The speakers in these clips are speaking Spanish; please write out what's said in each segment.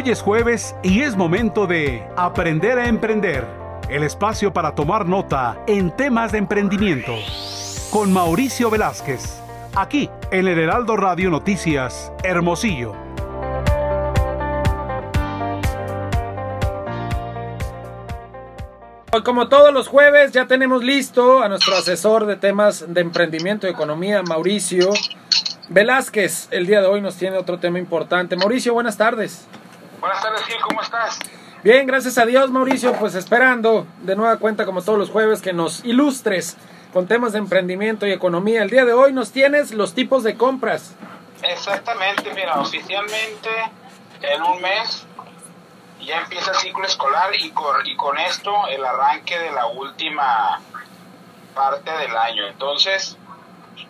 Hoy es jueves y es momento de Aprender a Emprender, el espacio para tomar nota en temas de emprendimiento. Con Mauricio Velázquez, aquí en el Heraldo Radio Noticias, Hermosillo. Hoy, como todos los jueves, ya tenemos listo a nuestro asesor de temas de emprendimiento y economía, Mauricio Velázquez. El día de hoy nos tiene otro tema importante. Mauricio, buenas tardes. Buenas tardes, Gil, ¿cómo estás? Bien, gracias a Dios, Mauricio. Pues esperando de nueva cuenta, como todos los jueves, que nos ilustres con temas de emprendimiento y economía. El día de hoy nos tienes los tipos de compras. Exactamente, mira, oficialmente en un mes ya empieza el ciclo escolar y con, y con esto el arranque de la última parte del año. Entonces,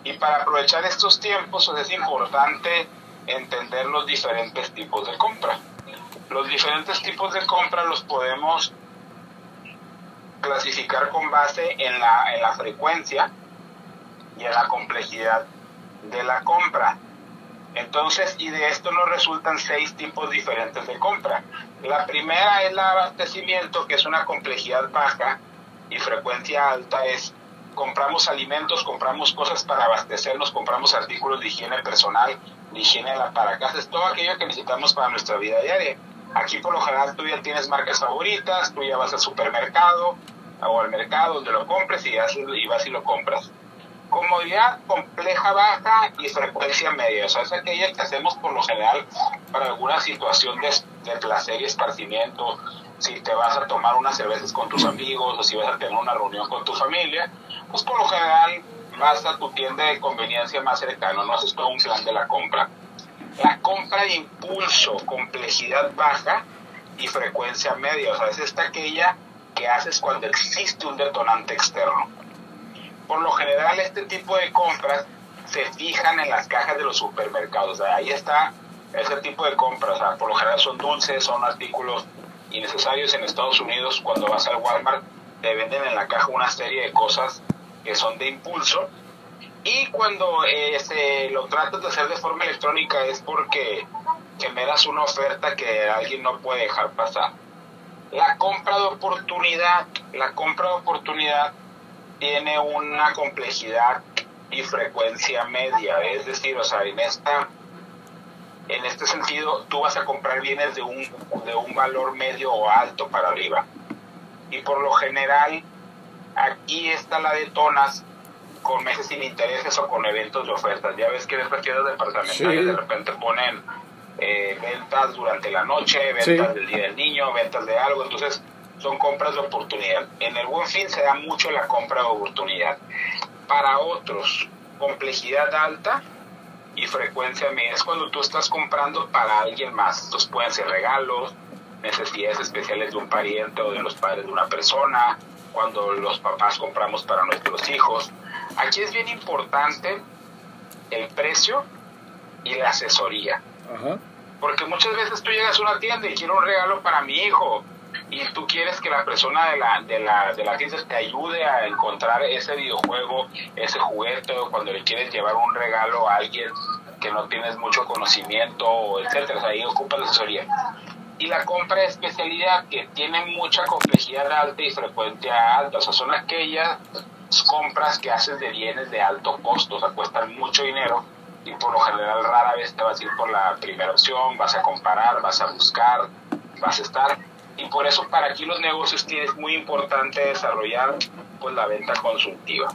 y para aprovechar estos tiempos es importante entender los diferentes tipos de compra. Los diferentes tipos de compra los podemos clasificar con base en la, en la frecuencia y en la complejidad de la compra. Entonces, y de esto nos resultan seis tipos diferentes de compra. La primera es el abastecimiento, que es una complejidad baja y frecuencia alta, es compramos alimentos, compramos cosas para abastecernos, compramos artículos de higiene personal, de higiene para casa, es todo aquello que necesitamos para nuestra vida diaria. Aquí por lo general tú ya tienes marcas favoritas, tú ya vas al supermercado o al mercado donde lo compres y, vas y lo compras comodidad compleja baja y frecuencia media. O sea, es aquella que hacemos por lo general para alguna situación de, de, placer y esparcimiento. Si te vas a tomar unas cervezas con tus amigos o si vas a tener una reunión con tu familia, pues por lo general vas a tu tienda de conveniencia más cercana, no haces todo un plan de la compra. La compra de impulso, complejidad baja y frecuencia media. O sea, es esta aquella que haces cuando existe un detonante externo por lo general este tipo de compras se fijan en las cajas de los supermercados. ahí está ese tipo de compras. Por lo general son dulces, son artículos innecesarios en Estados Unidos. Cuando vas al Walmart te venden en la caja una serie de cosas que son de impulso. Y cuando eh, lo tratas de hacer de forma electrónica es porque generas una oferta que alguien no puede dejar pasar. La compra de oportunidad, la compra de oportunidad tiene una complejidad y frecuencia media, es decir, o sea, en esta en este sentido tú vas a comprar bienes de un, de un valor medio o alto para arriba. Y por lo general aquí está la detonas con meses sin intereses o con eventos de ofertas. Ya ves que en estas tiendas departamentales de repente ponen eh, ventas durante la noche, ventas del Día del Niño, ventas de algo. Entonces, son compras de oportunidad. En el buen fin se da mucho la compra de oportunidad. Para otros, complejidad alta y frecuencia media. Es cuando tú estás comprando para alguien más. Estos pueden ser regalos, necesidades especiales de un pariente o de los padres de una persona, cuando los papás compramos para nuestros hijos. Aquí es bien importante el precio y la asesoría. Porque muchas veces tú llegas a una tienda y quiero un regalo para mi hijo y tú quieres que la persona de la, de la, de la tienda te ayude a encontrar ese videojuego, ese juguete, o cuando le quieres llevar un regalo a alguien que no tienes mucho conocimiento, etcétera, o sea, ahí ocupa la asesoría. Y la compra de especialidad que tiene mucha complejidad alta y frecuencia alta, o sea, son aquellas compras que haces de bienes de alto costo, o sea, cuestan mucho dinero y por lo general rara vez te vas a ir por la primera opción, vas a comparar, vas a buscar, vas a estar y por eso para aquí los negocios es muy importante desarrollar pues la venta consultiva.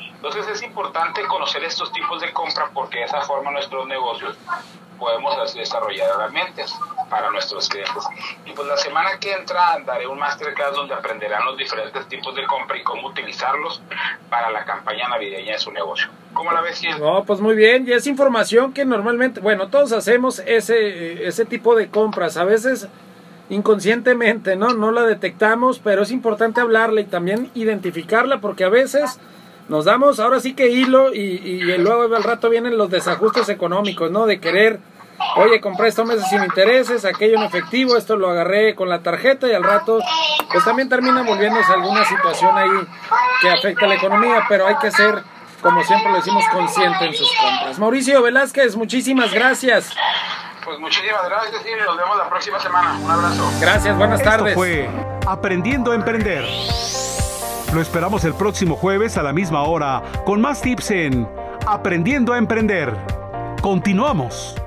Entonces es importante conocer estos tipos de compra porque de esa forma nuestros negocios podemos desarrollar herramientas para nuestros clientes. Y pues la semana que entra daré un masterclass donde aprenderán los diferentes tipos de compra y cómo utilizarlos para la campaña navideña de su negocio. ¿Cómo la ves, No, pues muy bien, y es información que normalmente, bueno, todos hacemos ese, ese tipo de compras. A veces inconscientemente, ¿no? No la detectamos, pero es importante hablarla y también identificarla porque a veces nos damos ahora sí que hilo y, y luego al rato vienen los desajustes económicos, ¿no? De querer, oye, compré estos meses sin intereses, aquello en efectivo, esto lo agarré con la tarjeta y al rato pues también termina volviéndose alguna situación ahí que afecta a la economía, pero hay que ser, como siempre lo decimos, consciente en sus compras. Mauricio Velázquez, muchísimas gracias. Pues muchísimas gracias y nos vemos la próxima semana. Un abrazo. Gracias, buenas Esto tardes. fue Aprendiendo a Emprender. Lo esperamos el próximo jueves a la misma hora con más tips en Aprendiendo a Emprender. Continuamos.